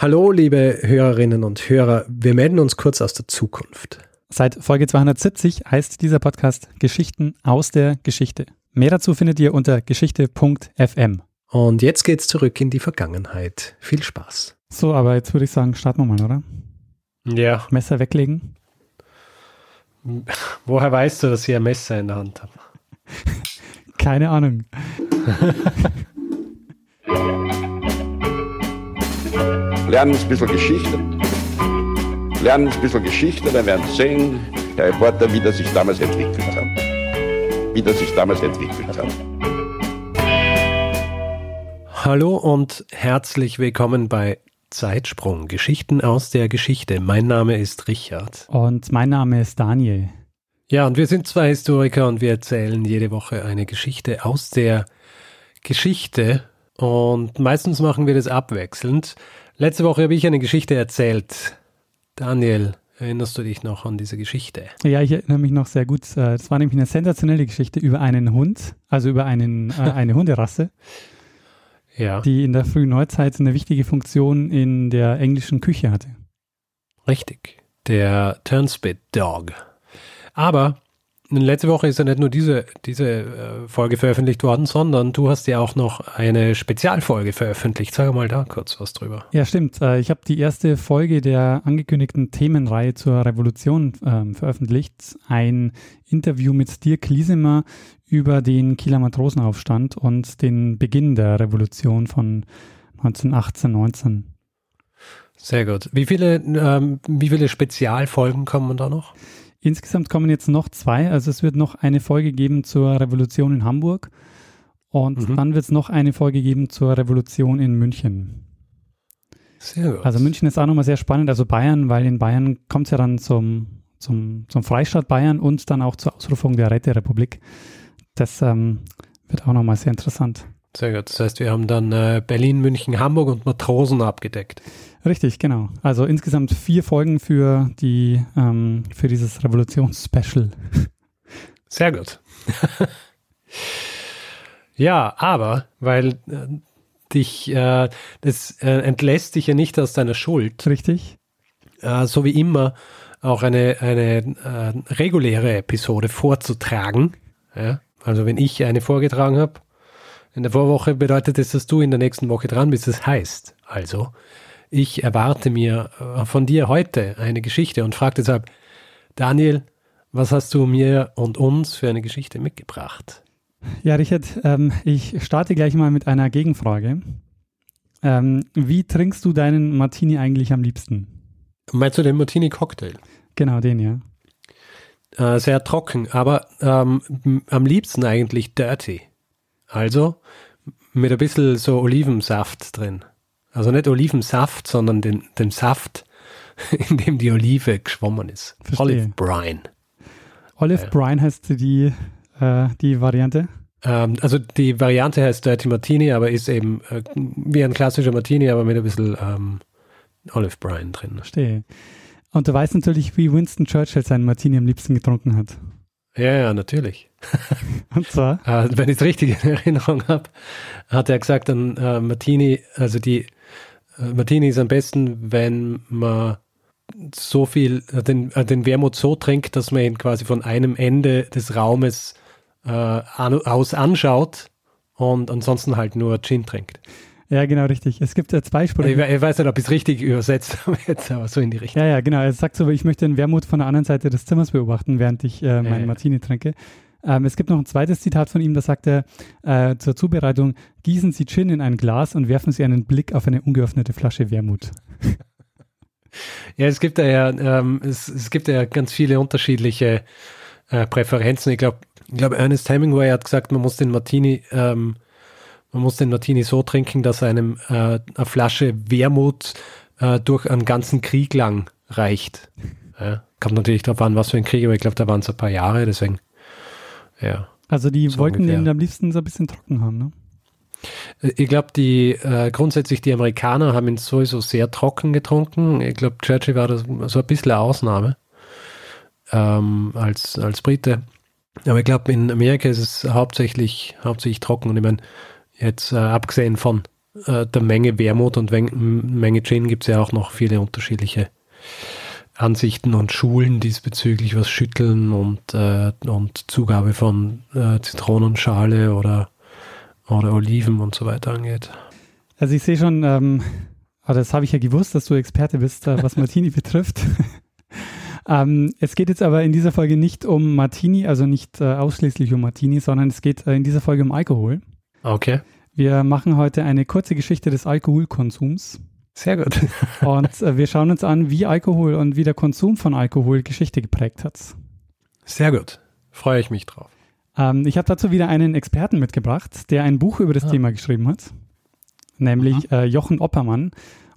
Hallo, liebe Hörerinnen und Hörer. Wir melden uns kurz aus der Zukunft. Seit Folge 270 heißt dieser Podcast Geschichten aus der Geschichte. Mehr dazu findet ihr unter geschichte.fm. Und jetzt geht's zurück in die Vergangenheit. Viel Spaß. So, aber jetzt würde ich sagen, starten wir mal, oder? Ja. Messer weglegen. Woher weißt du, dass ich ein Messer in der Hand habe? Keine Ahnung. lernen ein bisschen Geschichte. Lernen ein bisschen Geschichte, dann werden Sie sehen, Herr Reporter, wie das sich damals entwickelt hat. Wie das sich damals entwickelt hat. Hallo und herzlich willkommen bei Zeitsprung, Geschichten aus der Geschichte. Mein Name ist Richard. Und mein Name ist Daniel. Ja, und wir sind zwei Historiker und wir erzählen jede Woche eine Geschichte aus der Geschichte. Und meistens machen wir das abwechselnd. Letzte Woche habe ich eine Geschichte erzählt. Daniel, erinnerst du dich noch an diese Geschichte? Ja, ich erinnere mich noch sehr gut. Es war nämlich eine sensationelle Geschichte über einen Hund, also über einen, äh, eine Hunderasse, ja. die in der frühen Neuzeit eine wichtige Funktion in der englischen Küche hatte. Richtig, der Turnspit Dog. Aber Letzte Woche ist ja nicht nur diese, diese äh, Folge veröffentlicht worden, sondern du hast ja auch noch eine Spezialfolge veröffentlicht. Sag mal da kurz was drüber. Ja, stimmt. Äh, ich habe die erste Folge der angekündigten Themenreihe zur Revolution ähm, veröffentlicht. Ein Interview mit Dirk Liesemer über den Kieler Matrosenaufstand und den Beginn der Revolution von 1918, 19. Sehr gut. Wie viele, ähm, wie viele Spezialfolgen kommen da noch? Insgesamt kommen jetzt noch zwei. Also es wird noch eine Folge geben zur Revolution in Hamburg und mhm. dann wird es noch eine Folge geben zur Revolution in München. Sehr gut. Also München ist auch nochmal sehr spannend. Also Bayern, weil in Bayern kommt es ja dann zum, zum, zum Freistaat Bayern und dann auch zur Ausrufung der Räterepublik. Das ähm, wird auch nochmal sehr interessant. Sehr gut. Das heißt, wir haben dann äh, Berlin, München, Hamburg und Matrosen abgedeckt. Richtig, genau. Also insgesamt vier Folgen für die ähm, für dieses Revolutionsspecial. Sehr gut. ja, aber weil äh, dich äh, das äh, entlässt dich ja nicht aus deiner Schuld. Richtig. Äh, so wie immer auch eine eine äh, reguläre Episode vorzutragen. Ja? Also wenn ich eine vorgetragen habe in der Vorwoche bedeutet es, dass du in der nächsten Woche dran bist. Das heißt also, ich erwarte mir äh, von dir heute eine Geschichte und frage deshalb, Daniel, was hast du mir und uns für eine Geschichte mitgebracht? Ja, Richard, ähm, ich starte gleich mal mit einer Gegenfrage. Ähm, wie trinkst du deinen Martini eigentlich am liebsten? Meinst du den Martini-Cocktail? Genau, den, ja. Äh, sehr trocken, aber ähm, am liebsten eigentlich dirty. Also mit ein bisschen so Olivensaft drin. Also nicht Olivensaft, sondern den, den Saft, in dem die Olive geschwommen ist. Verstehe. Olive Brine. Olive ja. Brine heißt die, äh, die Variante? Ähm, also die Variante heißt Dirty Martini, aber ist eben äh, wie ein klassischer Martini, aber mit ein bisschen ähm, Olive Brine drin. Verstehe. Und du weißt natürlich, wie Winston Churchill seinen Martini am liebsten getrunken hat. Ja, ja, natürlich. Und zwar? äh, wenn ich es richtig in Erinnerung habe, hat er gesagt, dann äh, Martini, also die äh, Martini ist am besten, wenn man so viel, äh, den, äh, den Wermut so trinkt, dass man ihn quasi von einem Ende des Raumes äh, an, aus anschaut und ansonsten halt nur Gin trinkt. Ja, genau, richtig. Es gibt ja zwei Sprüche. Ich, ich, weiß nicht, ob ich es richtig übersetzt habe jetzt, aber so in die Richtung. Ja, ja, genau. Er sagt so, ich möchte den Wermut von der anderen Seite des Zimmers beobachten, während ich äh, meinen ja, Martini trinke. Ähm, es gibt noch ein zweites Zitat von ihm, da sagt er äh, zur Zubereitung, gießen Sie Gin in ein Glas und werfen Sie einen Blick auf eine ungeöffnete Flasche Wermut. Ja, es gibt ja, ähm, es, es gibt ja ganz viele unterschiedliche äh, Präferenzen. Ich glaube, ich glaub, Ernest Hemingway hat gesagt, man muss den Martini ähm, man muss den Martini so trinken, dass einem äh, eine Flasche Wermut äh, durch einen ganzen Krieg lang reicht. Ja, kommt natürlich darauf an, was für ein Krieg, aber ich glaube, da waren es ein paar Jahre, deswegen, ja. Also die so wollten ungefähr. den am liebsten so ein bisschen trocken haben, ne? Äh, ich glaube, die äh, grundsätzlich die Amerikaner haben ihn sowieso sehr trocken getrunken. Ich glaube, Churchill war das so ein bisschen eine Ausnahme ähm, als, als Brite. Aber ich glaube, in Amerika ist es hauptsächlich, hauptsächlich trocken. Und ich meine, Jetzt äh, abgesehen von äh, der Menge Wermut und Menge Gin gibt es ja auch noch viele unterschiedliche Ansichten und Schulen diesbezüglich, was Schütteln und, äh, und Zugabe von äh, Zitronenschale oder, oder Oliven und so weiter angeht. Also ich sehe schon, ähm, das habe ich ja gewusst, dass du Experte bist, äh, was Martini betrifft. ähm, es geht jetzt aber in dieser Folge nicht um Martini, also nicht äh, ausschließlich um Martini, sondern es geht äh, in dieser Folge um Alkohol. Okay. Wir machen heute eine kurze Geschichte des Alkoholkonsums. Sehr gut. und äh, wir schauen uns an, wie Alkohol und wie der Konsum von Alkohol Geschichte geprägt hat. Sehr gut. Freue ich mich drauf. Ähm, ich habe dazu wieder einen Experten mitgebracht, der ein Buch über das ah. Thema geschrieben hat, nämlich äh, Jochen Oppermann.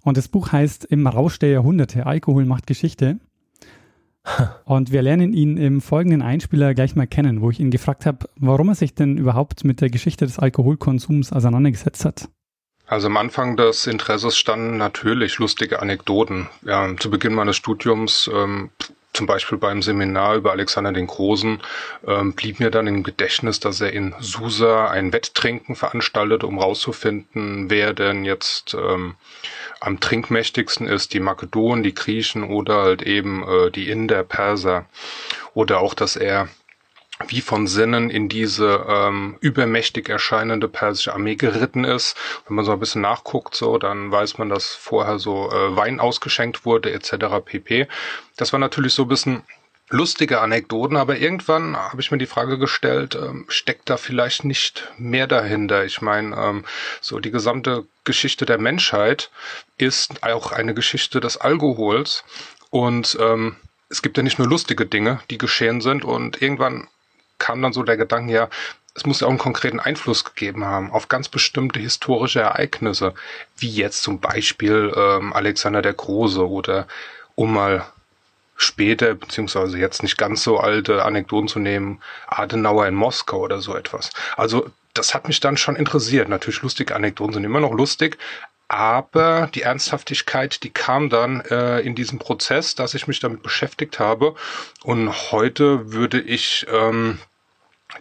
Und das Buch heißt Im Rausch der Jahrhunderte, Alkohol macht Geschichte. Und wir lernen ihn im folgenden Einspieler gleich mal kennen, wo ich ihn gefragt habe, warum er sich denn überhaupt mit der Geschichte des Alkoholkonsums auseinandergesetzt hat. Also am Anfang des Interesses standen natürlich lustige Anekdoten. Ja, zu Beginn meines Studiums, ähm, zum Beispiel beim Seminar über Alexander den Großen, ähm, blieb mir dann im Gedächtnis, dass er in Susa ein Wetttrinken veranstaltete, um rauszufinden, wer denn jetzt ähm, am trinkmächtigsten ist, die Makedonen, die Griechen oder halt eben äh, die Inder, Perser. Oder auch, dass er wie von Sinnen in diese ähm, übermächtig erscheinende persische Armee geritten ist. Wenn man so ein bisschen nachguckt, so, dann weiß man, dass vorher so äh, Wein ausgeschenkt wurde, etc. pp. Das war natürlich so ein bisschen lustige Anekdoten, aber irgendwann habe ich mir die Frage gestellt, ähm, steckt da vielleicht nicht mehr dahinter? Ich meine, ähm, so die gesamte Geschichte der Menschheit ist auch eine Geschichte des Alkohols und ähm, es gibt ja nicht nur lustige Dinge, die geschehen sind und irgendwann kam dann so der Gedanke, ja, es muss ja auch einen konkreten Einfluss gegeben haben auf ganz bestimmte historische Ereignisse, wie jetzt zum Beispiel ähm, Alexander der Große oder um mal später, beziehungsweise jetzt nicht ganz so alte Anekdoten zu nehmen, Adenauer in Moskau oder so etwas. Also das hat mich dann schon interessiert. Natürlich lustige Anekdoten sind immer noch lustig, aber die Ernsthaftigkeit, die kam dann äh, in diesem Prozess, dass ich mich damit beschäftigt habe. Und heute würde ich ähm,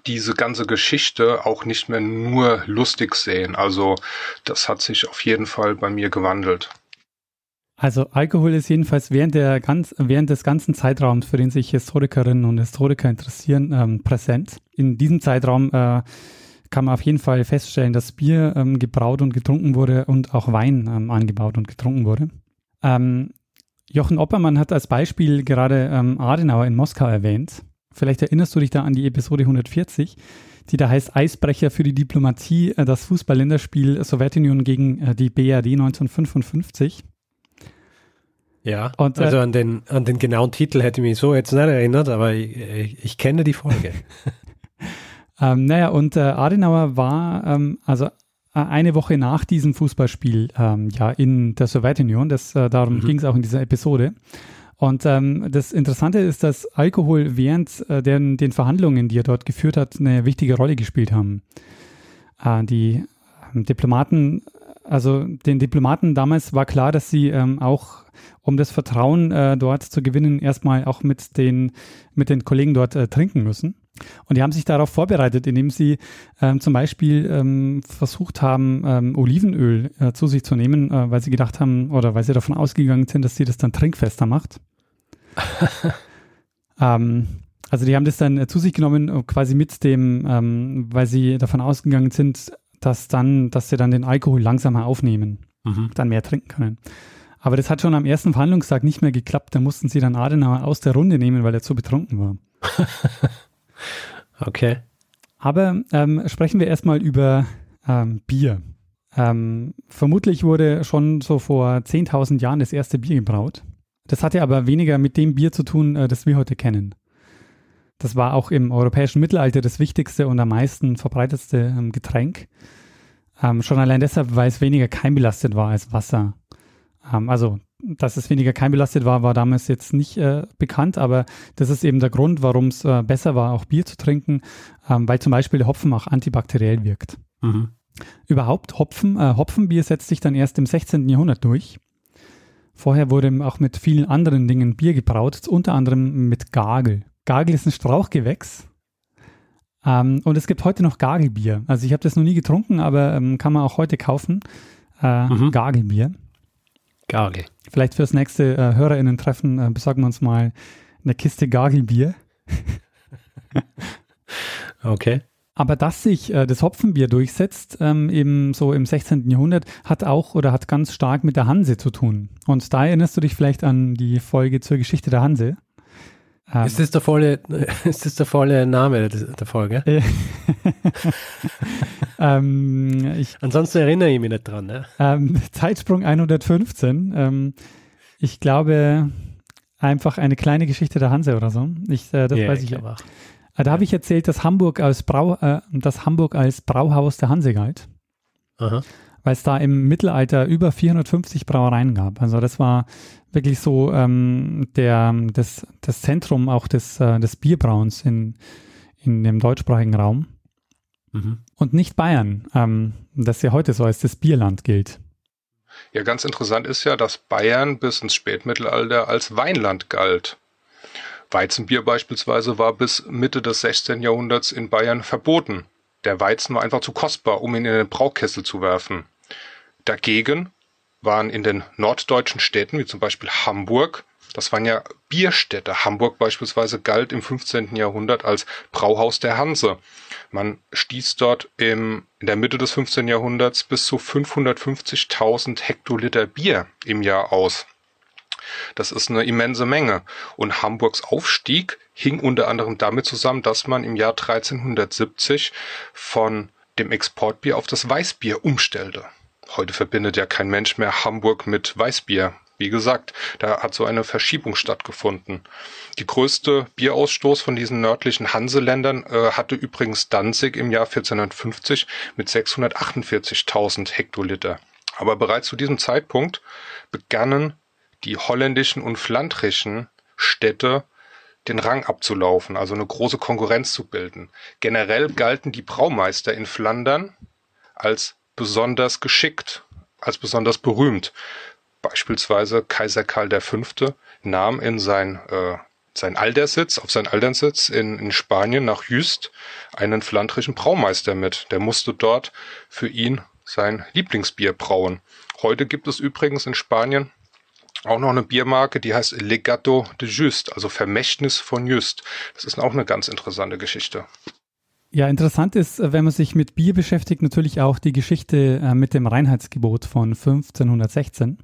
diese ganze Geschichte auch nicht mehr nur lustig sehen. Also das hat sich auf jeden Fall bei mir gewandelt. Also Alkohol ist jedenfalls während, der ganz, während des ganzen Zeitraums, für den sich Historikerinnen und Historiker interessieren, ähm, präsent. In diesem Zeitraum äh, kann man auf jeden Fall feststellen, dass Bier ähm, gebraut und getrunken wurde und auch Wein ähm, angebaut und getrunken wurde. Ähm, Jochen Oppermann hat als Beispiel gerade ähm, Adenauer in Moskau erwähnt. Vielleicht erinnerst du dich da an die Episode 140, die da heißt Eisbrecher für die Diplomatie, äh, das Fußballländerspiel Sowjetunion gegen äh, die BRD 1955. Ja, und, äh, also an den, an den genauen Titel hätte ich mich so jetzt nicht erinnert, aber ich, ich, ich kenne die Folge. ähm, naja, und äh, Adenauer war ähm, also äh, eine Woche nach diesem Fußballspiel ähm, ja in der Sowjetunion, das, äh, darum mhm. ging es auch in dieser Episode. Und ähm, das Interessante ist, dass Alkohol während äh, den, den Verhandlungen, die er dort geführt hat, eine wichtige Rolle gespielt haben. Äh, die ähm, Diplomaten, also den Diplomaten damals war klar, dass sie ähm, auch um das Vertrauen äh, dort zu gewinnen, erstmal auch mit den, mit den Kollegen dort äh, trinken müssen. Und die haben sich darauf vorbereitet, indem sie ähm, zum Beispiel ähm, versucht haben, ähm, Olivenöl äh, zu sich zu nehmen, äh, weil sie gedacht haben oder weil sie davon ausgegangen sind, dass sie das dann trinkfester macht. ähm, also die haben das dann äh, zu sich genommen, äh, quasi mit dem, ähm, weil sie davon ausgegangen sind, dass dann, dass sie dann den Alkohol langsamer aufnehmen, mhm. dann mehr trinken können. Aber das hat schon am ersten Verhandlungstag nicht mehr geklappt. Da mussten sie dann Adenauer aus der Runde nehmen, weil er zu betrunken war. okay. Aber ähm, sprechen wir erstmal über ähm, Bier. Ähm, vermutlich wurde schon so vor 10.000 Jahren das erste Bier gebraut. Das hatte aber weniger mit dem Bier zu tun, äh, das wir heute kennen. Das war auch im europäischen Mittelalter das wichtigste und am meisten verbreitetste ähm, Getränk. Ähm, schon allein deshalb, weil es weniger keimbelastet war als Wasser. Ähm, also, dass es weniger keimbelastet war, war damals jetzt nicht äh, bekannt, aber das ist eben der Grund, warum es äh, besser war, auch Bier zu trinken, weil zum Beispiel der Hopfen auch antibakteriell wirkt. Mhm. Überhaupt Hopfen, äh, Hopfenbier setzt sich dann erst im 16. Jahrhundert durch. Vorher wurde auch mit vielen anderen Dingen Bier gebraut, unter anderem mit Gagel. Gagel ist ein Strauchgewächs. Ähm, und es gibt heute noch Gagelbier. Also ich habe das noch nie getrunken, aber ähm, kann man auch heute kaufen. Äh, mhm. Gargelbier. Gargel. Vielleicht fürs nächste äh, HörerInnen-Treffen äh, besorgen wir uns mal eine Kiste Gargelbier. okay. Aber dass sich äh, das Hopfenbier durchsetzt, ähm, eben so im 16. Jahrhundert, hat auch oder hat ganz stark mit der Hanse zu tun. Und da erinnerst du dich vielleicht an die Folge zur Geschichte der Hanse. Ähm, ist, das der volle, ist das der volle Name der Folge? ähm, ich, Ansonsten erinnere ich mich nicht dran. Ne? Ähm, Zeitsprung 115. Ähm, ich glaube, einfach eine kleine Geschichte der Hanse oder so. Ich, äh, das yeah, weiß ich aber. Da habe ich erzählt, dass Hamburg als, Brau, äh, dass Hamburg als Brauhaus der Hanse galt. Aha. Weil es da im Mittelalter über 450 Brauereien gab. Also das war wirklich so ähm, der, das, das Zentrum auch des, äh, des Bierbrauens in, in dem deutschsprachigen Raum. Mhm. Und nicht Bayern, ähm, das ja heute so als das Bierland gilt. Ja, ganz interessant ist ja, dass Bayern bis ins Spätmittelalter als Weinland galt. Weizenbier beispielsweise war bis Mitte des 16. Jahrhunderts in Bayern verboten. Der Weizen war einfach zu kostbar, um ihn in den Braukessel zu werfen. Dagegen waren in den norddeutschen Städten, wie zum Beispiel Hamburg, das waren ja Bierstädte. Hamburg beispielsweise galt im 15. Jahrhundert als Brauhaus der Hanse. Man stieß dort im, in der Mitte des 15. Jahrhunderts bis zu 550.000 Hektoliter Bier im Jahr aus. Das ist eine immense Menge. Und Hamburgs Aufstieg hing unter anderem damit zusammen, dass man im Jahr 1370 von dem Exportbier auf das Weißbier umstellte. Heute verbindet ja kein Mensch mehr Hamburg mit Weißbier. Wie gesagt, da hat so eine Verschiebung stattgefunden. Die größte Bierausstoß von diesen nördlichen Hanseländern äh, hatte übrigens Danzig im Jahr 1450 mit 648.000 Hektoliter. Aber bereits zu diesem Zeitpunkt begannen die holländischen und flandrischen Städte den Rang abzulaufen, also eine große Konkurrenz zu bilden. Generell galten die Braumeister in Flandern als besonders geschickt, als besonders berühmt. Beispielsweise Kaiser Karl V. nahm in sein, äh, sein Alterssitz, auf seinen Alterssitz in, in Spanien nach Jüst einen flandrischen Braumeister mit. Der musste dort für ihn sein Lieblingsbier brauen. Heute gibt es übrigens in Spanien auch noch eine Biermarke, die heißt Legato de Just, also Vermächtnis von Just. Das ist auch eine ganz interessante Geschichte. Ja, interessant ist, äh, wenn man sich mit Bier beschäftigt, natürlich auch die Geschichte äh, mit dem Reinheitsgebot von 1516.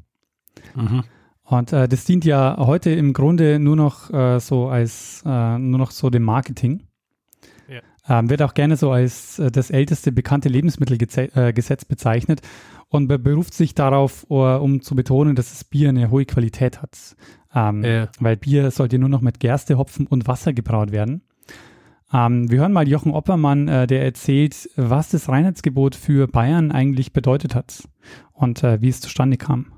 Mhm. Und äh, das dient ja heute im Grunde nur noch äh, so als äh, nur noch so dem Marketing. Ja. Ähm, wird auch gerne so als äh, das älteste bekannte Lebensmittelgesetz bezeichnet und beruft sich darauf, um zu betonen, dass das Bier eine hohe Qualität hat. Ähm, ja. Weil Bier sollte nur noch mit Gerste, Hopfen und Wasser gebraut werden. Ähm, wir hören mal Jochen Oppermann, äh, der erzählt, was das Reinheitsgebot für Bayern eigentlich bedeutet hat und äh, wie es zustande kam.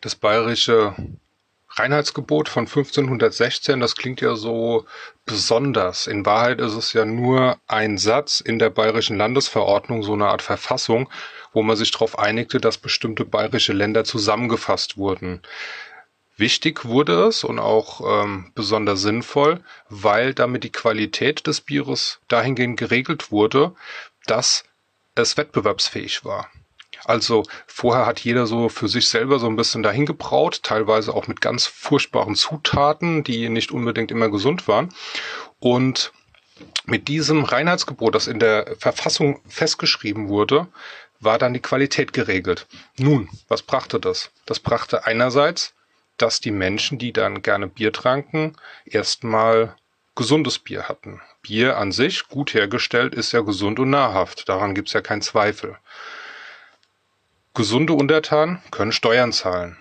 Das bayerische Reinheitsgebot von 1516, das klingt ja so besonders. In Wahrheit ist es ja nur ein Satz in der bayerischen Landesverordnung, so eine Art Verfassung, wo man sich darauf einigte, dass bestimmte bayerische Länder zusammengefasst wurden. Wichtig wurde es und auch ähm, besonders sinnvoll, weil damit die Qualität des Bieres dahingehend geregelt wurde, dass es wettbewerbsfähig war. Also vorher hat jeder so für sich selber so ein bisschen dahin gebraut, teilweise auch mit ganz furchtbaren Zutaten, die nicht unbedingt immer gesund waren. Und mit diesem Reinheitsgebot, das in der Verfassung festgeschrieben wurde, war dann die Qualität geregelt. Nun, was brachte das? Das brachte einerseits dass die Menschen, die dann gerne Bier tranken, erstmal gesundes Bier hatten. Bier an sich, gut hergestellt, ist ja gesund und nahrhaft. Daran gibt's ja keinen Zweifel. Gesunde Untertanen können Steuern zahlen.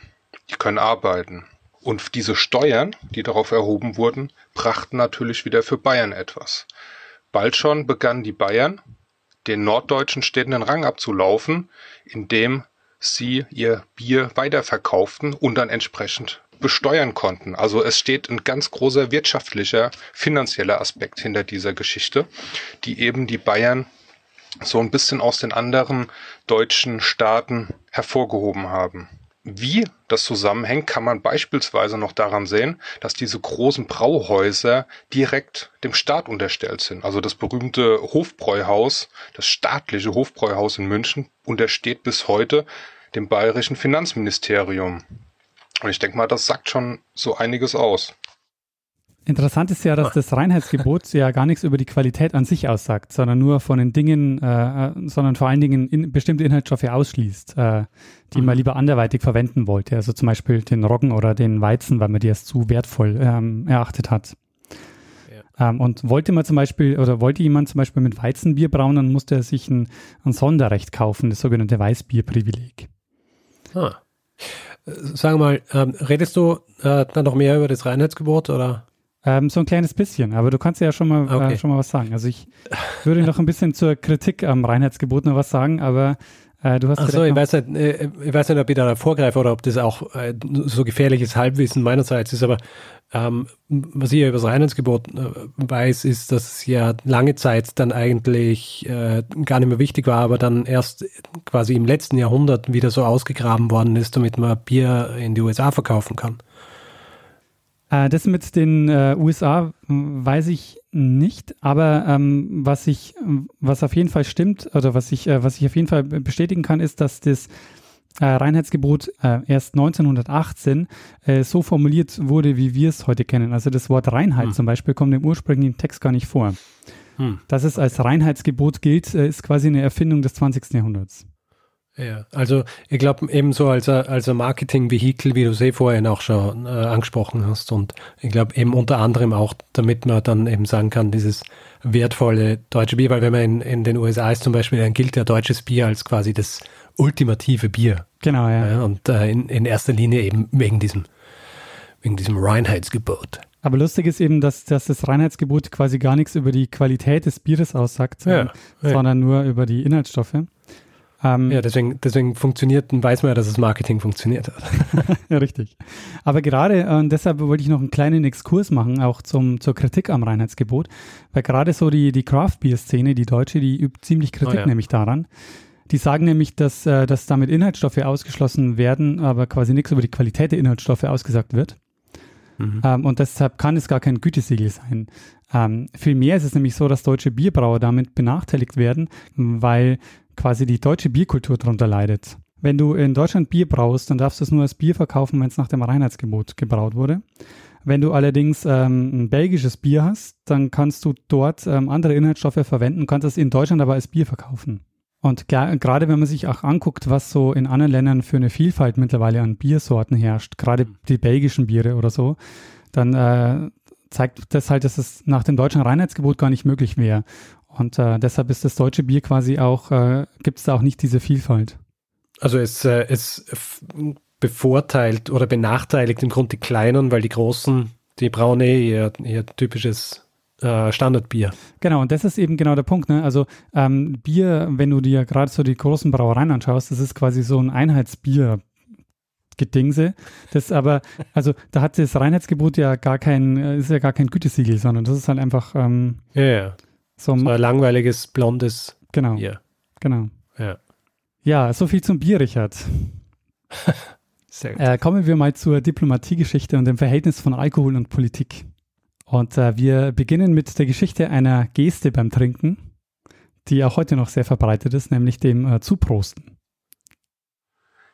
Die können arbeiten. Und diese Steuern, die darauf erhoben wurden, brachten natürlich wieder für Bayern etwas. Bald schon begannen die Bayern, den norddeutschen Städten den Rang abzulaufen, indem sie ihr Bier weiterverkauften und dann entsprechend besteuern konnten. Also es steht ein ganz großer wirtschaftlicher, finanzieller Aspekt hinter dieser Geschichte, die eben die Bayern so ein bisschen aus den anderen deutschen Staaten hervorgehoben haben. Wie das zusammenhängt, kann man beispielsweise noch daran sehen, dass diese großen Brauhäuser direkt dem Staat unterstellt sind. Also das berühmte Hofbräuhaus, das staatliche Hofbräuhaus in München, untersteht bis heute dem bayerischen Finanzministerium. Und ich denke mal, das sagt schon so einiges aus. Interessant ist ja, dass das Reinheitsgebot ja gar nichts über die Qualität an sich aussagt, sondern nur von den Dingen, äh, äh sondern vor allen Dingen in, bestimmte Inhaltsstoffe ausschließt, äh, die mhm. man lieber anderweitig verwenden wollte. Also zum Beispiel den Roggen oder den Weizen, weil man die als zu wertvoll ähm, erachtet hat. Ja. Ähm, und wollte man zum Beispiel, oder wollte jemand zum Beispiel mit Weizenbier brauen, dann musste er sich ein, ein Sonderrecht kaufen, das sogenannte Weißbierprivileg. Ah. Sag mal, ähm, redest du äh, dann noch mehr über das Reinheitsgebot oder? Ähm, so ein kleines bisschen, aber du kannst ja schon mal, äh, okay. äh, schon mal was sagen. Also ich würde noch ein bisschen zur Kritik am Reinheitsgebot noch was sagen, aber äh, du hast. Ach so, ich weiß, nicht, äh, ich weiß nicht, ob ich da vorgreife oder ob das auch äh, so gefährliches Halbwissen meinerseits ist, aber ähm, was ich ja über das Reinheitsgebot weiß, ist, dass es ja lange Zeit dann eigentlich gar nicht mehr wichtig war, aber dann erst quasi im letzten Jahrhundert wieder so ausgegraben worden ist, damit man Bier in die USA verkaufen kann. Äh, das mit den äh, USA weiß ich nicht, aber ähm, was ich, was auf jeden Fall stimmt, oder was ich, äh, was ich auf jeden Fall bestätigen kann, ist, dass das äh, Reinheitsgebot äh, erst 1918 äh, so formuliert wurde, wie wir es heute kennen. Also das Wort Reinheit hm. zum Beispiel kommt im ursprünglichen Text gar nicht vor. Hm. Dass es als Reinheitsgebot gilt, ist quasi eine Erfindung des 20. Jahrhunderts. Ja, also ich glaube ebenso als, als ein Marketing-Vehikel, wie du es eh vorhin auch schon äh, angesprochen hast. Und ich glaube eben unter anderem auch, damit man dann eben sagen kann, dieses wertvolle deutsche Bier, weil wenn man in, in den USA ist zum Beispiel, dann gilt ja deutsches Bier als quasi das ultimative Bier. Genau, ja. ja und äh, in, in erster Linie eben wegen diesem, wegen diesem Reinheitsgebot. Aber lustig ist eben, dass, dass das Reinheitsgebot quasi gar nichts über die Qualität des Bieres aussagt, ja, sondern ja. nur über die Inhaltsstoffe. Ähm, ja, deswegen, deswegen funktioniert, weiß man ja, dass das Marketing funktioniert hat. ja, richtig. Aber gerade, äh, und deshalb wollte ich noch einen kleinen Exkurs machen, auch zum, zur Kritik am Reinheitsgebot, weil gerade so die, die Craft-Beer-Szene, die deutsche, die übt ziemlich Kritik oh, ja. nämlich daran. Die sagen nämlich, dass, äh, dass damit Inhaltsstoffe ausgeschlossen werden, aber quasi nichts über die Qualität der Inhaltsstoffe ausgesagt wird. Mhm. Ähm, und deshalb kann es gar kein Gütesiegel sein. Ähm, vielmehr ist es nämlich so, dass deutsche Bierbrauer damit benachteiligt werden, weil quasi die deutsche Bierkultur darunter leidet. Wenn du in Deutschland Bier braust, dann darfst du es nur als Bier verkaufen, wenn es nach dem Reinheitsgebot gebraut wurde. Wenn du allerdings ähm, ein belgisches Bier hast, dann kannst du dort ähm, andere Inhaltsstoffe verwenden, kannst es in Deutschland aber als Bier verkaufen. Und gerade wenn man sich auch anguckt, was so in anderen Ländern für eine Vielfalt mittlerweile an Biersorten herrscht, gerade die belgischen Biere oder so, dann äh, zeigt das halt, dass es nach dem deutschen Reinheitsgebot gar nicht möglich wäre. Und äh, deshalb ist das deutsche Bier quasi auch, äh, gibt es da auch nicht diese Vielfalt. Also es, äh, es bevorteilt oder benachteiligt im Grunde die Kleinen, weil die Großen, die brauen eh ihr, ihr typisches äh, Standardbier. Genau, und das ist eben genau der Punkt. Ne? Also ähm, Bier, wenn du dir gerade so die großen Brauereien anschaust, das ist quasi so ein Einheitsbier. Gedingse. Das aber, also da hat das Reinheitsgebot ja gar kein, äh, ist ja gar kein Gütesiegel, sondern das ist halt einfach ähm, ja, ja. So, so ein langweiliges, blondes genau, Bier. Genau. Ja. Ja, so viel zum Bier, Richard. Sehr gut. Äh, kommen wir mal zur Diplomatiegeschichte und dem Verhältnis von Alkohol und Politik. Und äh, wir beginnen mit der Geschichte einer Geste beim Trinken, die auch heute noch sehr verbreitet ist, nämlich dem äh, Zuprosten.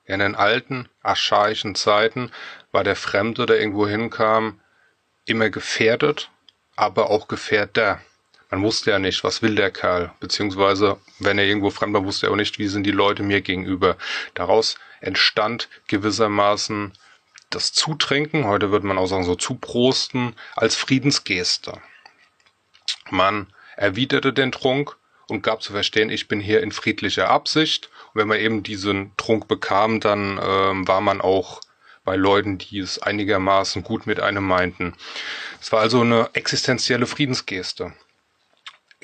In den alten, archaischen Zeiten war der Fremde, der irgendwo hinkam, immer gefährdet, aber auch Gefährder. Man wusste ja nicht, was will der Kerl, beziehungsweise wenn er irgendwo fremd war, wusste er auch nicht, wie sind die Leute mir gegenüber. Daraus entstand gewissermaßen das Zutrinken, heute würde man auch sagen so Zuprosten, als Friedensgeste. Man erwiderte den Trunk und gab zu verstehen, ich bin hier in friedlicher Absicht. Und wenn man eben diesen Trunk bekam, dann ähm, war man auch bei Leuten, die es einigermaßen gut mit einem meinten. Es war also eine existenzielle Friedensgeste.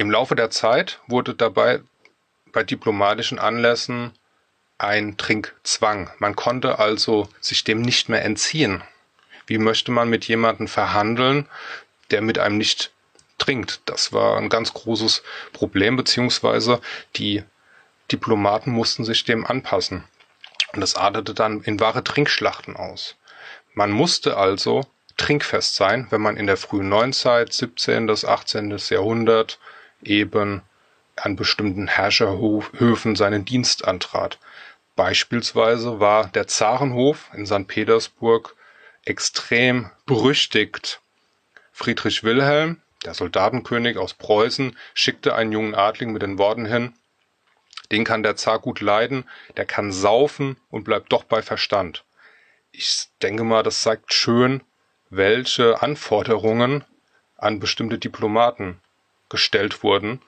Im Laufe der Zeit wurde dabei bei diplomatischen Anlässen ein Trinkzwang. Man konnte also sich dem nicht mehr entziehen. Wie möchte man mit jemandem verhandeln, der mit einem nicht trinkt? Das war ein ganz großes Problem, beziehungsweise die Diplomaten mussten sich dem anpassen. Und das artete dann in wahre Trinkschlachten aus. Man musste also trinkfest sein, wenn man in der frühen Neuzeit, 17. bis 18. Jahrhundert eben an bestimmten Herrscherhöfen seinen Dienst antrat. Beispielsweise war der Zarenhof in St. Petersburg extrem berüchtigt. Friedrich Wilhelm, der Soldatenkönig aus Preußen, schickte einen jungen Adling mit den Worten hin, den kann der Zar gut leiden, der kann saufen und bleibt doch bei Verstand. Ich denke mal, das zeigt schön, welche Anforderungen an bestimmte Diplomaten gestellt wurden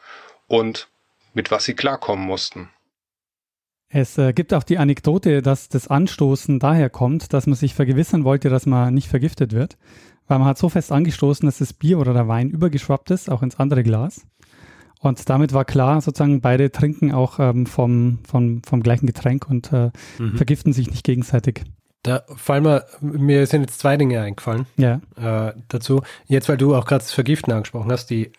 und mit was sie klarkommen mussten. Es äh, gibt auch die Anekdote, dass das Anstoßen daher kommt, dass man sich vergewissern wollte, dass man nicht vergiftet wird, weil man hat so fest angestoßen, dass das Bier oder der Wein übergeschwappt ist, auch ins andere Glas. Und damit war klar, sozusagen beide trinken auch ähm, vom, vom, vom gleichen Getränk und äh, mhm. vergiften sich nicht gegenseitig. Da fallen mir, mir sind jetzt zwei Dinge eingefallen ja. äh, dazu. Jetzt, weil du auch gerade das Vergiften angesprochen hast, die,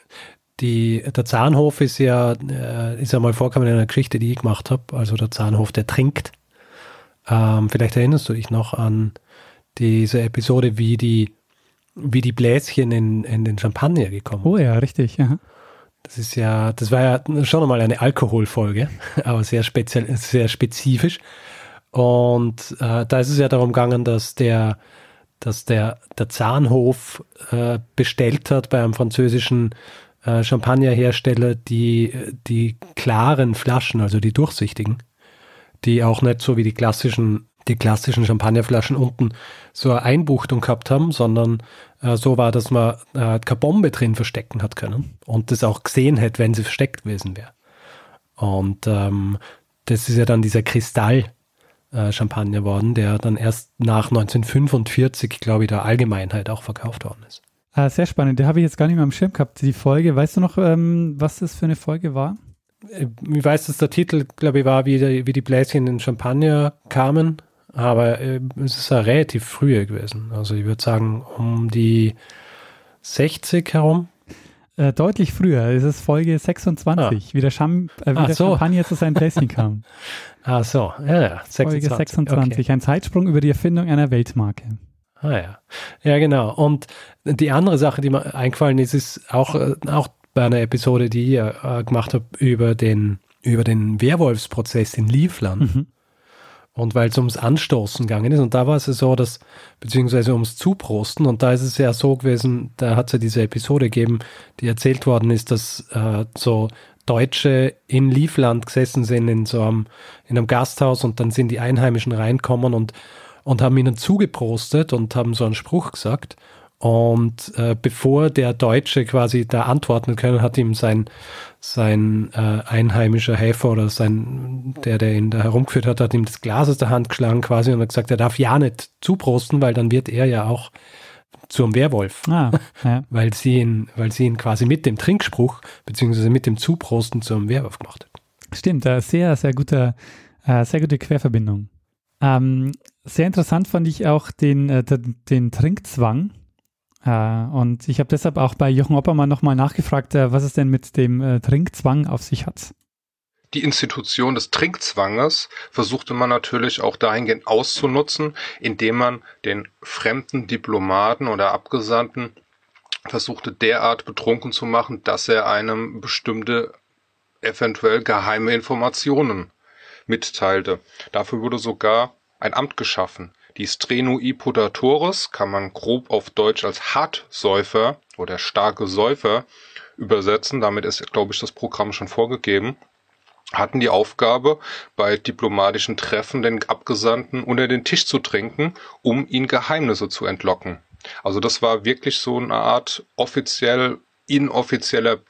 die, der Zahnhof ist ja, äh, ist ja mal vorgekommen in einer Geschichte, die ich gemacht habe. Also der Zahnhof, der trinkt. Ähm, vielleicht erinnerst du dich noch an diese Episode, wie die, wie die Bläschen in, in den Champagner gekommen Oh ja, richtig. Ja. Das ist ja, das war ja schon einmal eine Alkoholfolge, aber sehr speziell, sehr spezifisch. Und äh, da ist es ja darum gegangen, dass der, dass der, der Zahnhof äh, bestellt hat bei einem französischen äh, Champagnerhersteller die, die klaren Flaschen, also die durchsichtigen, die auch nicht so wie die klassischen die klassischen Champagnerflaschen unten so eine Einbuchtung gehabt haben, sondern äh, so war, dass man äh, keine Bombe drin verstecken hat können und das auch gesehen hätte, wenn sie versteckt gewesen wäre. Und ähm, das ist ja dann dieser Kristall äh, Champagner worden, der dann erst nach 1945, glaube ich, der Allgemeinheit auch verkauft worden ist. Ah, sehr spannend. Der habe ich jetzt gar nicht mehr am Schirm gehabt, die Folge. Weißt du noch, ähm, was das für eine Folge war? Äh, ich weiß, dass der Titel, glaube ich, war, wie die, wie die Bläschen in Champagner kamen. Aber äh, es ist ja relativ früher gewesen. Also ich würde sagen, um die 60 herum. Äh, deutlich früher. Es ist Folge 26, ah. wie der, Cham äh, wie der so. Champagner zu seinem Bläschen kam. Ah so, ja, ja. 26. Folge 26, okay. ein Zeitsprung über die Erfindung einer Weltmarke. Ah ja, ja genau. Und die andere Sache, die mir eingefallen ist, ist auch, äh, auch bei einer Episode, die ich äh, gemacht habe über den, über den Werwolfsprozess in Livland. Mhm. Und weil es ums Anstoßen gegangen ist, und da war es ja so, dass, beziehungsweise ums Zuprosten, und da ist es ja so gewesen, da hat es ja diese Episode gegeben, die erzählt worden ist, dass äh, so Deutsche in Livland gesessen sind in so einem, in einem Gasthaus und dann sind die Einheimischen reinkommen und, und haben ihnen zugeprostet und haben so einen Spruch gesagt. Und äh, bevor der Deutsche quasi da antworten können, hat ihm sein, sein äh, einheimischer Helfer oder sein, der, der ihn da herumgeführt hat, hat ihm das Glas aus der Hand geschlagen quasi und hat gesagt, er darf ja nicht zuprosten, weil dann wird er ja auch zum Werwolf. Ah, ja. weil, sie ihn, weil sie ihn quasi mit dem Trinkspruch beziehungsweise mit dem Zuprosten zum Werwolf gemacht hat. Stimmt, äh, sehr, sehr gute, äh, sehr gute Querverbindung. Ähm, sehr interessant fand ich auch den, äh, den, den Trinkzwang, äh, und ich habe deshalb auch bei Jochen Oppermann nochmal nachgefragt, äh, was es denn mit dem äh, Trinkzwang auf sich hat. Die Institution des Trinkzwanges versuchte man natürlich auch dahingehend auszunutzen, indem man den fremden Diplomaten oder Abgesandten versuchte derart betrunken zu machen, dass er einem bestimmte eventuell geheime Informationen mitteilte. Dafür wurde sogar ein Amt geschaffen, die Strenoipotatoris kann man grob auf Deutsch als Hartsäufer oder starke Säufer übersetzen. Damit ist, glaube ich, das Programm schon vorgegeben hatten die Aufgabe, bei diplomatischen Treffen den Abgesandten unter den Tisch zu trinken, um ihnen Geheimnisse zu entlocken. Also das war wirklich so eine Art offiziell, inoffizieller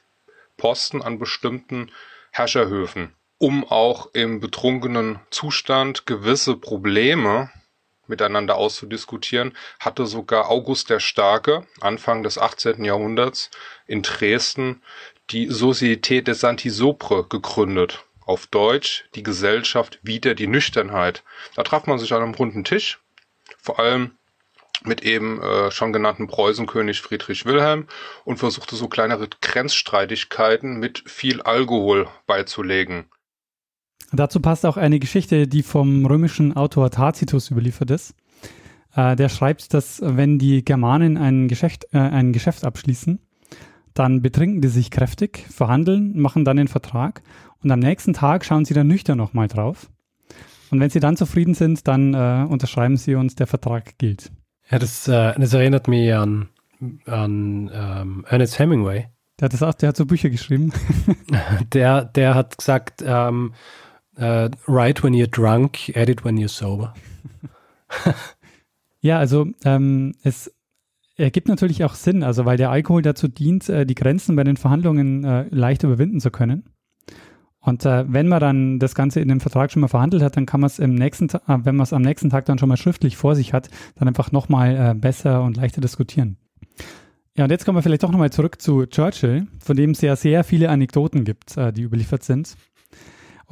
Posten an bestimmten Herrscherhöfen, um auch im betrunkenen Zustand gewisse Probleme miteinander auszudiskutieren, hatte sogar August der Starke Anfang des 18. Jahrhunderts in Dresden die Société des Antisopre gegründet. Auf Deutsch die Gesellschaft wider die Nüchternheit. Da traf man sich an einem runden Tisch, vor allem mit eben äh, schon genannten Preußenkönig Friedrich Wilhelm und versuchte so kleinere Grenzstreitigkeiten mit viel Alkohol beizulegen. Dazu passt auch eine Geschichte, die vom römischen Autor Tacitus überliefert ist. Äh, der schreibt, dass wenn die Germanen ein Geschäft, äh, ein Geschäft abschließen, dann betrinken die sich kräftig, verhandeln, machen dann den Vertrag und am nächsten Tag schauen sie dann nüchtern nochmal drauf. Und wenn sie dann zufrieden sind, dann äh, unterschreiben sie uns, der Vertrag gilt. Ja, das, äh, das erinnert mich an, an ähm, Ernest Hemingway. Der hat das auch, der hat so Bücher geschrieben. der, der hat gesagt, ähm, uh, write when you're drunk, edit when you're sober. ja, also ähm, es ergibt natürlich auch Sinn, also weil der Alkohol dazu dient, äh, die Grenzen bei den Verhandlungen äh, leicht überwinden zu können. Und äh, wenn man dann das Ganze in dem Vertrag schon mal verhandelt hat, dann kann man es im nächsten, äh, wenn man es am nächsten Tag dann schon mal schriftlich vor sich hat, dann einfach nochmal äh, besser und leichter diskutieren. Ja, und jetzt kommen wir vielleicht doch nochmal zurück zu Churchill, von dem es ja sehr viele Anekdoten gibt, äh, die überliefert sind.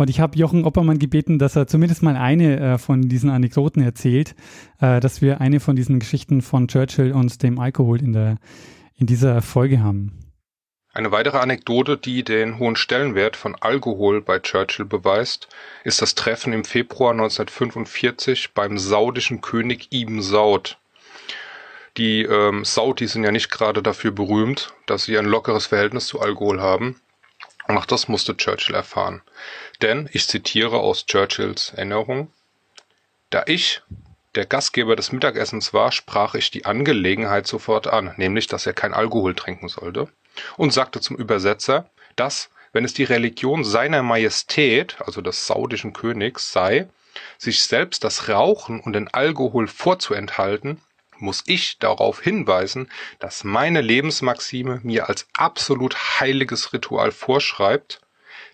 Und ich habe Jochen Oppermann gebeten, dass er zumindest mal eine äh, von diesen Anekdoten erzählt, äh, dass wir eine von diesen Geschichten von Churchill und dem Alkohol in, der, in dieser Folge haben. Eine weitere Anekdote, die den hohen Stellenwert von Alkohol bei Churchill beweist, ist das Treffen im Februar 1945 beim saudischen König Ibn Saud. Die ähm, Saudis sind ja nicht gerade dafür berühmt, dass sie ein lockeres Verhältnis zu Alkohol haben. Und auch das musste Churchill erfahren. Denn, ich zitiere aus Churchills Erinnerung, da ich der Gastgeber des Mittagessens war, sprach ich die Angelegenheit sofort an, nämlich, dass er kein Alkohol trinken sollte, und sagte zum Übersetzer, dass, wenn es die Religion seiner Majestät, also des saudischen Königs, sei, sich selbst das Rauchen und den Alkohol vorzuenthalten, muss ich darauf hinweisen, dass meine Lebensmaxime mir als absolut heiliges Ritual vorschreibt,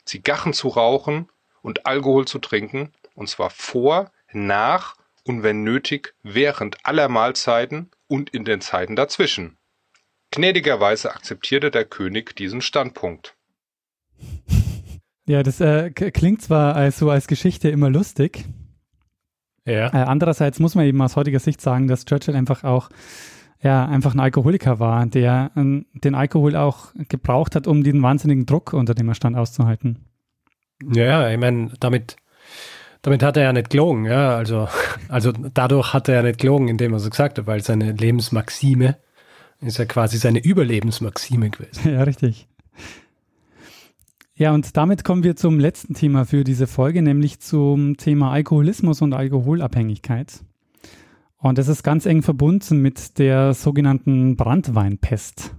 Zigarren zu rauchen und Alkohol zu trinken, und zwar vor, nach und wenn nötig während aller Mahlzeiten und in den Zeiten dazwischen. Gnädigerweise akzeptierte der König diesen Standpunkt. Ja, das äh, klingt zwar als, so als Geschichte immer lustig, ja. Äh, andererseits muss man eben aus heutiger Sicht sagen, dass Churchill einfach auch ja, einfach ein Alkoholiker war, der ähm, den Alkohol auch gebraucht hat, um diesen wahnsinnigen Druck, unter dem er stand, auszuhalten. Ja, ich meine, damit, damit hat er ja nicht gelogen, ja, also, also dadurch hat er ja nicht gelogen, indem er so gesagt hat, weil seine Lebensmaxime ist ja quasi seine Überlebensmaxime gewesen. Ja, richtig. Ja, und damit kommen wir zum letzten Thema für diese Folge, nämlich zum Thema Alkoholismus und Alkoholabhängigkeit. Und das ist ganz eng verbunden mit der sogenannten Brandweinpest.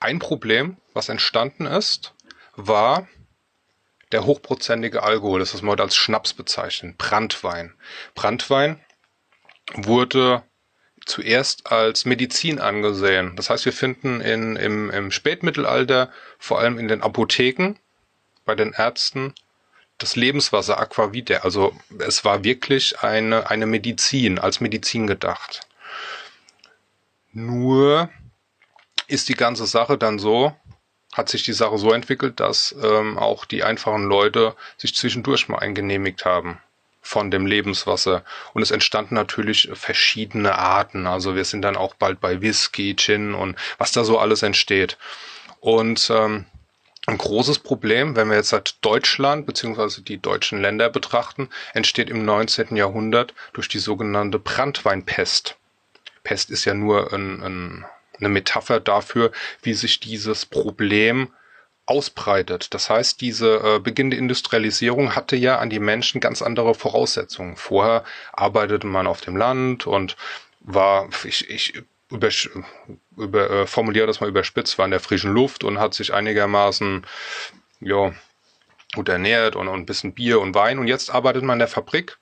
Ein Problem, was entstanden ist, war der hochprozentige Alkohol, das was wir heute als Schnaps bezeichnen, Brandwein. Brandwein wurde zuerst als Medizin angesehen. Das heißt, wir finden in, im, im Spätmittelalter vor allem in den Apotheken bei den Ärzten das Lebenswasser Aquavitae. Also es war wirklich eine, eine Medizin, als Medizin gedacht. Nur ist die ganze Sache dann so, hat sich die Sache so entwickelt, dass ähm, auch die einfachen Leute sich zwischendurch mal eingenehmigt haben von dem Lebenswasser. Und es entstanden natürlich verschiedene Arten. Also wir sind dann auch bald bei Whisky, Gin und was da so alles entsteht. Und ähm, ein großes Problem, wenn wir jetzt seit Deutschland bzw. die deutschen Länder betrachten, entsteht im 19. Jahrhundert durch die sogenannte Brandweinpest. Pest ist ja nur ein, ein, eine Metapher dafür, wie sich dieses Problem ausbreitet. Das heißt, diese äh, beginnende Industrialisierung hatte ja an die Menschen ganz andere Voraussetzungen. Vorher arbeitete man auf dem Land und war, ich, ich über, über, äh, formuliere das mal überspitzt, war in der frischen Luft und hat sich einigermaßen ja, gut ernährt und, und ein bisschen Bier und Wein. Und jetzt arbeitet man in der Fabrik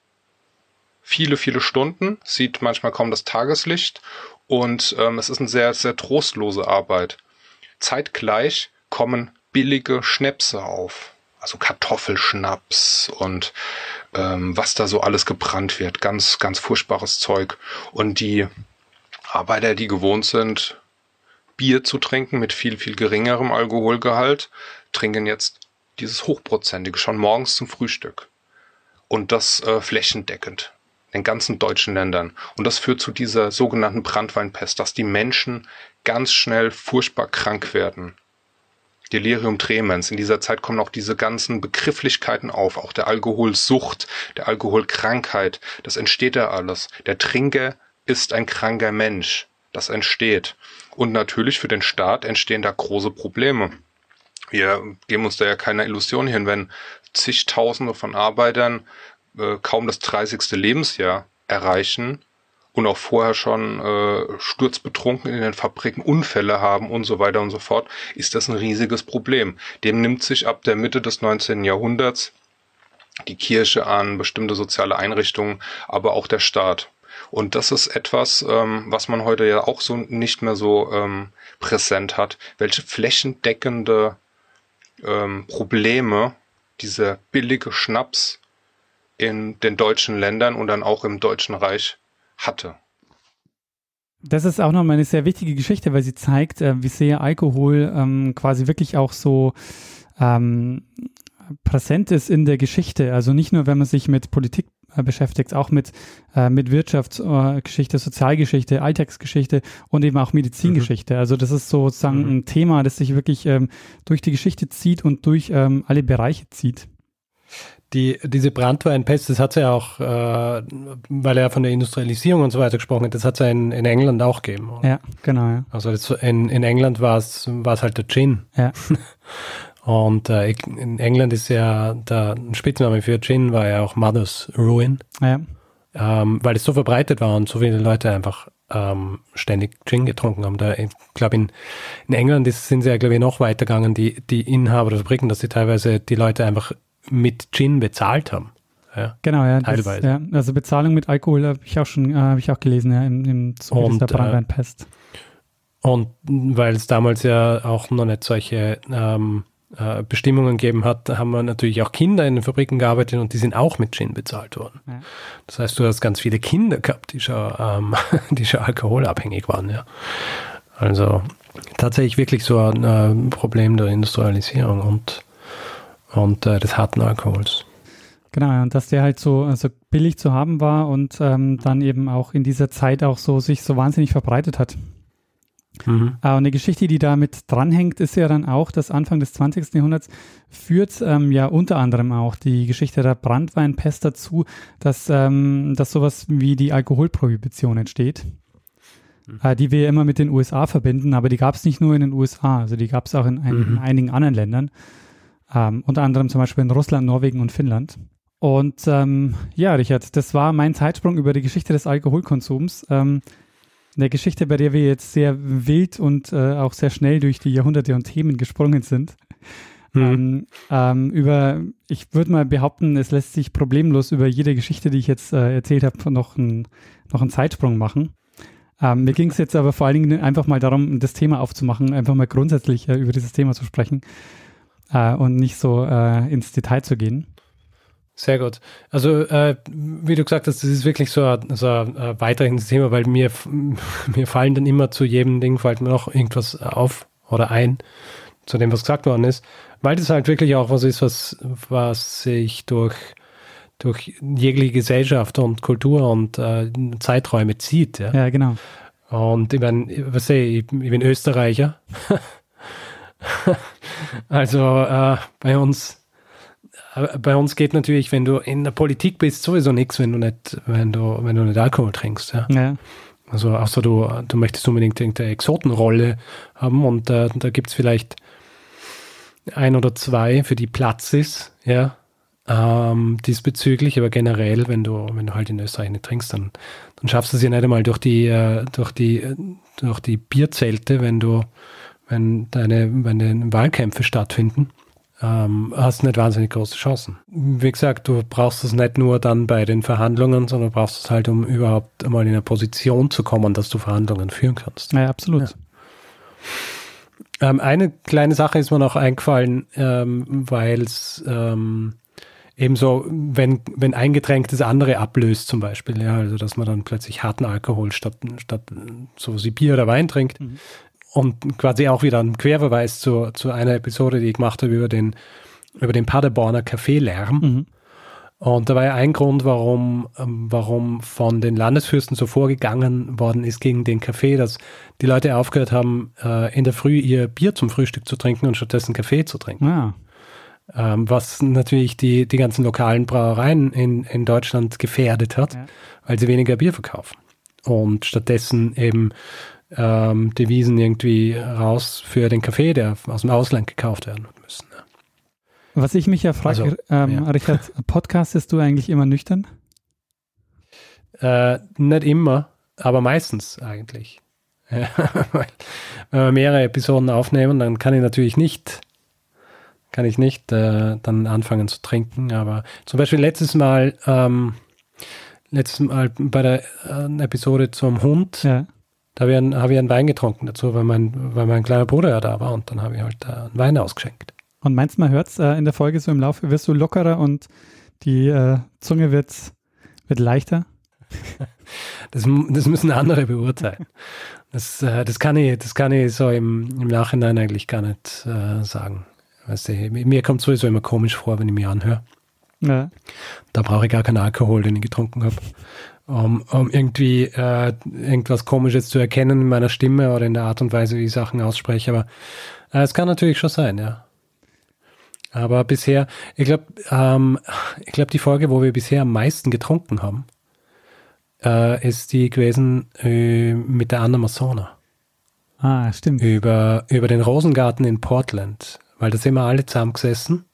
viele, viele Stunden, sieht manchmal kaum das Tageslicht und ähm, es ist eine sehr, sehr trostlose Arbeit. Zeitgleich kommen billige Schnäpse auf. Also Kartoffelschnaps und ähm, was da so alles gebrannt wird. Ganz, ganz furchtbares Zeug. Und die Arbeiter, die gewohnt sind, Bier zu trinken mit viel, viel geringerem Alkoholgehalt, trinken jetzt dieses hochprozentige schon morgens zum Frühstück. Und das äh, flächendeckend in ganzen deutschen Ländern. Und das führt zu dieser sogenannten Brandweinpest, dass die Menschen ganz schnell furchtbar krank werden Delirium tremens. In dieser Zeit kommen auch diese ganzen Begrifflichkeiten auf, auch der Alkoholsucht, der Alkoholkrankheit. Das entsteht ja alles. Der Trinker ist ein kranker Mensch. Das entsteht. Und natürlich für den Staat entstehen da große Probleme. Wir geben uns da ja keine Illusion hin, wenn zigtausende von Arbeitern äh, kaum das 30. Lebensjahr erreichen und auch vorher schon äh, sturzbetrunken in den Fabriken Unfälle haben und so weiter und so fort, ist das ein riesiges Problem. Dem nimmt sich ab der Mitte des 19. Jahrhunderts die Kirche an, bestimmte soziale Einrichtungen, aber auch der Staat. Und das ist etwas, ähm, was man heute ja auch so nicht mehr so ähm, präsent hat, welche flächendeckende ähm, Probleme dieser billige Schnaps in den deutschen Ländern und dann auch im Deutschen Reich hatte. Das ist auch nochmal eine sehr wichtige Geschichte, weil sie zeigt, äh, wie sehr Alkohol ähm, quasi wirklich auch so ähm, präsent ist in der Geschichte. Also nicht nur, wenn man sich mit Politik äh, beschäftigt, auch mit, äh, mit Wirtschaftsgeschichte, äh, Sozialgeschichte, Alltagsgeschichte und eben auch Medizingeschichte. Mhm. Also das ist sozusagen mhm. ein Thema, das sich wirklich ähm, durch die Geschichte zieht und durch ähm, alle Bereiche zieht. Die, diese Brandweinpest, das hat es ja auch, äh, weil er von der Industrialisierung und so weiter gesprochen hat, das hat es ja in, in England auch gegeben. Oder? Ja, genau. Ja. Also das, in, in England war es halt der Gin. Ja. Und äh, in England ist ja der Spitzname für Gin war ja auch Mother's Ruin. Ja. Ähm, weil es so verbreitet war und so viele Leute einfach ähm, ständig Gin getrunken haben. Da, ich glaube, in, in England ist, sind sie ja, glaube ich, noch weitergegangen, die, die Inhaber der Fabriken, dass sie teilweise die Leute einfach mit Gin bezahlt haben. Ja, genau, ja. Teilweise. Das, ja, also Bezahlung mit Alkohol habe ich auch schon, äh, habe ich auch gelesen, ja, im, im Zuge und, der Brandweinpest. Äh, und weil es damals ja auch noch nicht solche ähm, äh, Bestimmungen gegeben hat, haben wir natürlich auch Kinder in den Fabriken gearbeitet und die sind auch mit Gin bezahlt worden. Ja. Das heißt, du hast ganz viele Kinder gehabt, die schon, ähm, die schon alkoholabhängig waren, ja. Also tatsächlich wirklich so ein äh, Problem der Industrialisierung und, und äh, des harten Alkohols. Genau, und dass der halt so also billig zu haben war und ähm, dann eben auch in dieser Zeit auch so sich so wahnsinnig verbreitet hat. Mhm. Äh, und eine Geschichte, die damit dranhängt, ist ja dann auch, dass Anfang des 20. Jahrhunderts führt ähm, ja unter anderem auch die Geschichte der Brandweinpest dazu, dass, ähm, dass sowas wie die Alkoholprohibition entsteht. Mhm. Äh, die wir immer mit den USA verbinden, aber die gab es nicht nur in den USA, also die gab es auch in, ein, mhm. in, einigen anderen Ländern, ähm, unter anderem zum Beispiel in Russland, Norwegen und Finnland. Und ähm, ja, Richard, das war mein Zeitsprung über die Geschichte des Alkoholkonsums. Ähm, eine Geschichte, bei der wir jetzt sehr wild und äh, auch sehr schnell durch die Jahrhunderte und Themen gesprungen sind. Mhm. Ähm, ähm, über, ich würde mal behaupten, es lässt sich problemlos über jede Geschichte, die ich jetzt äh, erzählt habe, noch, ein, noch einen Zeitsprung machen. Ähm, mir ging es jetzt aber vor allen Dingen einfach mal darum, das Thema aufzumachen, einfach mal grundsätzlich äh, über dieses Thema zu sprechen äh, und nicht so äh, ins Detail zu gehen. Sehr gut. Also, äh, wie du gesagt hast, das ist wirklich so ein, so ein äh, weiterhin Thema, weil mir, mir fallen dann immer zu jedem Ding, fällt mir noch irgendwas auf oder ein, zu dem, was gesagt worden ist, weil das halt wirklich auch was ist, was, was sich durch, durch jegliche Gesellschaft und Kultur und äh, Zeiträume zieht. Ja, ja genau. Und ich meine, was sehe ich, ich bin Österreicher. also äh, bei uns bei uns geht natürlich, wenn du in der Politik bist, sowieso nichts, wenn du nicht, wenn du, wenn du nicht Alkohol trinkst. Ja. ja. Also außer du, du möchtest unbedingt irgendeine Exotenrolle haben und äh, da gibt es vielleicht ein oder zwei, für die Platz ist, ja. Ähm, diesbezüglich, aber generell, wenn du, wenn du halt in Österreich nicht trinkst, dann, dann schaffst du es ja nicht einmal durch die, äh, durch die, durch die Bierzelte, wenn du, wenn deine, wenn deine Wahlkämpfe stattfinden ähm, hast nicht wahnsinnig große Chancen. Wie gesagt, du brauchst es nicht nur dann bei den Verhandlungen, sondern brauchst es halt, um überhaupt einmal in eine Position zu kommen, dass du Verhandlungen führen kannst. Ja, absolut. Ja. Ähm, eine kleine Sache ist mir noch eingefallen, ähm, weil es ähm, ebenso, wenn, wenn ein Getränk das andere ablöst zum Beispiel, ja, also dass man dann plötzlich harten Alkohol statt, statt so wie Bier oder Wein trinkt, mhm und quasi auch wieder ein Querverweis zu, zu einer Episode, die ich gemacht habe über den, über den Paderborner Kaffeelärm. Mhm. Und da war ja ein Grund, warum, ähm, warum von den Landesfürsten so vorgegangen worden ist gegen den Kaffee, dass die Leute aufgehört haben, äh, in der Früh ihr Bier zum Frühstück zu trinken und stattdessen Kaffee zu trinken. Ah, Ähm, was natürlich die, die ganzen lokalen Brauereien in, in Deutschland gefährdet hat, Ja. weil sie weniger Bier verkaufen. Und stattdessen eben ähm, Devisen irgendwie raus für den Kaffee, der aus dem Ausland gekauft werden müssen. Ja. was ich mich ja frage, Also, ähm, ja. Richard, podcastest du eigentlich immer nüchtern? Äh, nicht immer, aber meistens eigentlich. Ja, weil, wenn wir mehrere Episoden aufnehmen, dann kann ich natürlich nicht, kann ich nicht äh, dann anfangen zu trinken. Aber zum Beispiel letztes Mal, ähm, letztes Mal bei der äh, Episode zum Hund, Ja. Da habe ich, einen- habe ich einen Wein getrunken dazu, weil mein, weil mein kleiner Bruder ja da war und dann habe ich halt äh, einen Wein ausgeschenkt. Und meinst du, man hört es äh, in der Folge so im Laufe, wirst du lockerer und die äh, Zunge wird, wird leichter? Das, das müssen andere beurteilen. Das, äh, das, kann ich, das kann ich so im, im Nachhinein eigentlich gar nicht äh, sagen. Weißt du, mir kommt sowieso immer komisch vor, wenn ich mich anhöre. Ja. Da brauche ich gar keinen Alkohol, den ich getrunken habe, um, um irgendwie äh, irgendwas Komisches zu erkennen in meiner Stimme oder in der Art und Weise, wie ich Sachen ausspreche. Aber äh, es kann natürlich schon sein, ja. Aber bisher, ich glaube, ähm, ich glaube, die Folge, wo wir bisher am meisten getrunken haben, äh, ist die gewesen äh, mit der Anna Masona Ah, stimmt. über, über den Rosengarten in Portland, weil da sind wir alle zusammengesessen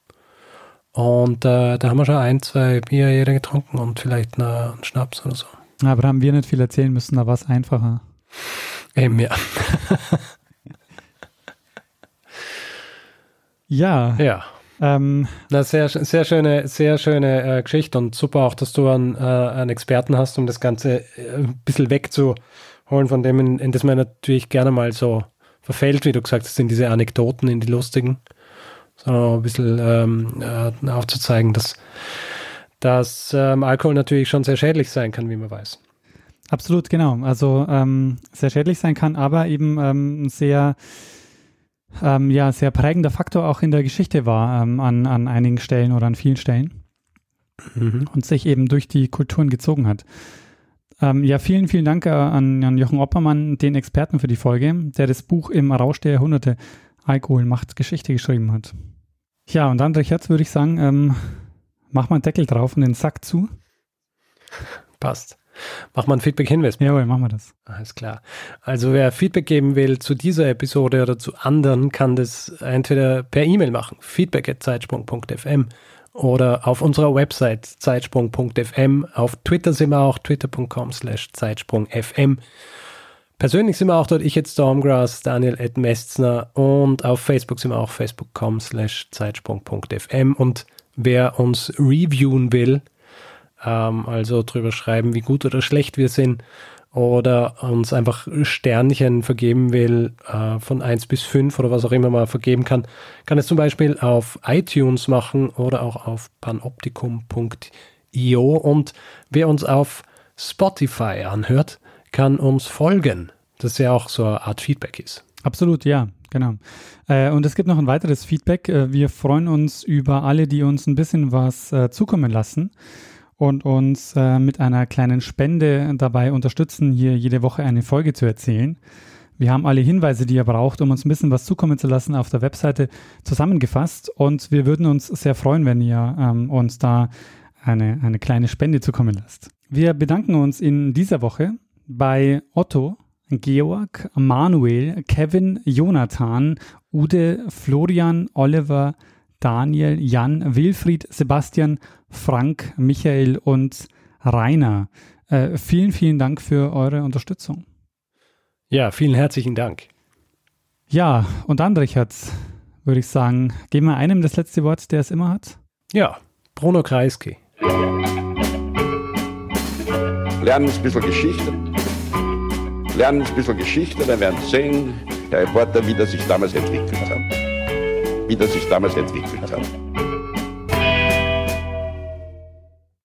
und äh, da haben wir schon ein, zwei Bier jeder getrunken und vielleicht noch einen Schnaps oder so. Aber da haben wir nicht viel erzählen müssen, da war es einfacher. Eben, ja. Ja, Ja. ähm, Na, sehr, sehr schöne, sehr schöne äh, Geschichte und super auch, dass du einen, äh, einen Experten hast, um das Ganze äh, ein bisschen wegzuholen von dem, in, in das man natürlich gerne mal so verfällt, wie du gesagt hast, in diese Anekdoten, in die lustigen, sondern ein bisschen ähm, äh, aufzuzeigen, dass, dass ähm, Alkohol natürlich schon sehr schädlich sein kann, wie man weiß. absolut, genau. Also ähm, sehr schädlich sein kann, aber eben ähm, sehr, ähm, ja, sehr prägender Faktor auch in der Geschichte war ähm, an, an einigen Stellen oder an vielen Stellen. Mhm. und sich eben durch die Kulturen gezogen hat. Ähm, ja, vielen, vielen Dank äh, an, an Jochen Oppermann, den Experten für die Folge, der das Buch im Rausch der Jahrhunderte Alkohol macht Geschichte geschrieben hat. Ja, und dann, Richard, würde ich sagen, ähm, mach mal einen Deckel drauf und den Sack zu. Passt. Mach mal ein Feedback-Hinweis. Jawohl, machen wir das. Alles klar. Also wer Feedback geben will zu dieser Episode oder zu anderen, kann das entweder per E-Mail machen, feedback.zeitsprung.fm oder auf unserer Website zeitsprung.fm. Auf Twitter sind wir auch, twitter.com slash zeitsprungfm. Persönlich sind wir auch dort, ich jetzt Stormgrass, Daniel Ed Mestner und auf Facebook sind wir auch facebook.com slash zeitsprung.fm und wer uns reviewen will, ähm, also drüber schreiben, wie gut oder schlecht wir sind oder uns einfach Sternchen vergeben will, äh, von 1 bis 5 oder was auch immer man vergeben kann, kann es zum Beispiel auf iTunes machen oder auch auf panoptikum.io und wer uns auf Spotify anhört, kann uns folgen, das ja auch so eine Art Feedback ist. Absolut, ja, genau. Äh, und es gibt noch ein weiteres Feedback. Äh, wir freuen uns über alle, die uns ein bisschen was äh, zukommen lassen und uns äh, mit einer kleinen Spende dabei unterstützen, hier jede Woche eine Folge zu erzählen. Wir haben alle Hinweise, die ihr braucht, um uns ein bisschen was zukommen zu lassen, auf der Webseite zusammengefasst. Und wir würden uns sehr freuen, wenn ihr ähm, uns da eine, eine kleine Spende zukommen lasst. Wir bedanken uns in dieser Woche bei Otto, Georg, Manuel, Kevin, Jonathan, Ude, Florian, Oliver, Daniel, Jan, Wilfried, Sebastian, Frank, Michael und Rainer. Äh, vielen, vielen Dank für eure Unterstützung. Ja, vielen herzlichen Dank. Ja, und dann, Richard, würde ich sagen, geben wir einem das letzte Wort, der es immer hat. Ja, Bruno Kreisky. Lernen ein bisschen Geschichte. Lernen ein bisschen Geschichte, dann werden Sie sehen, der Reporter, wie das sich damals entwickelt hat. Wie das sich damals entwickelt hat.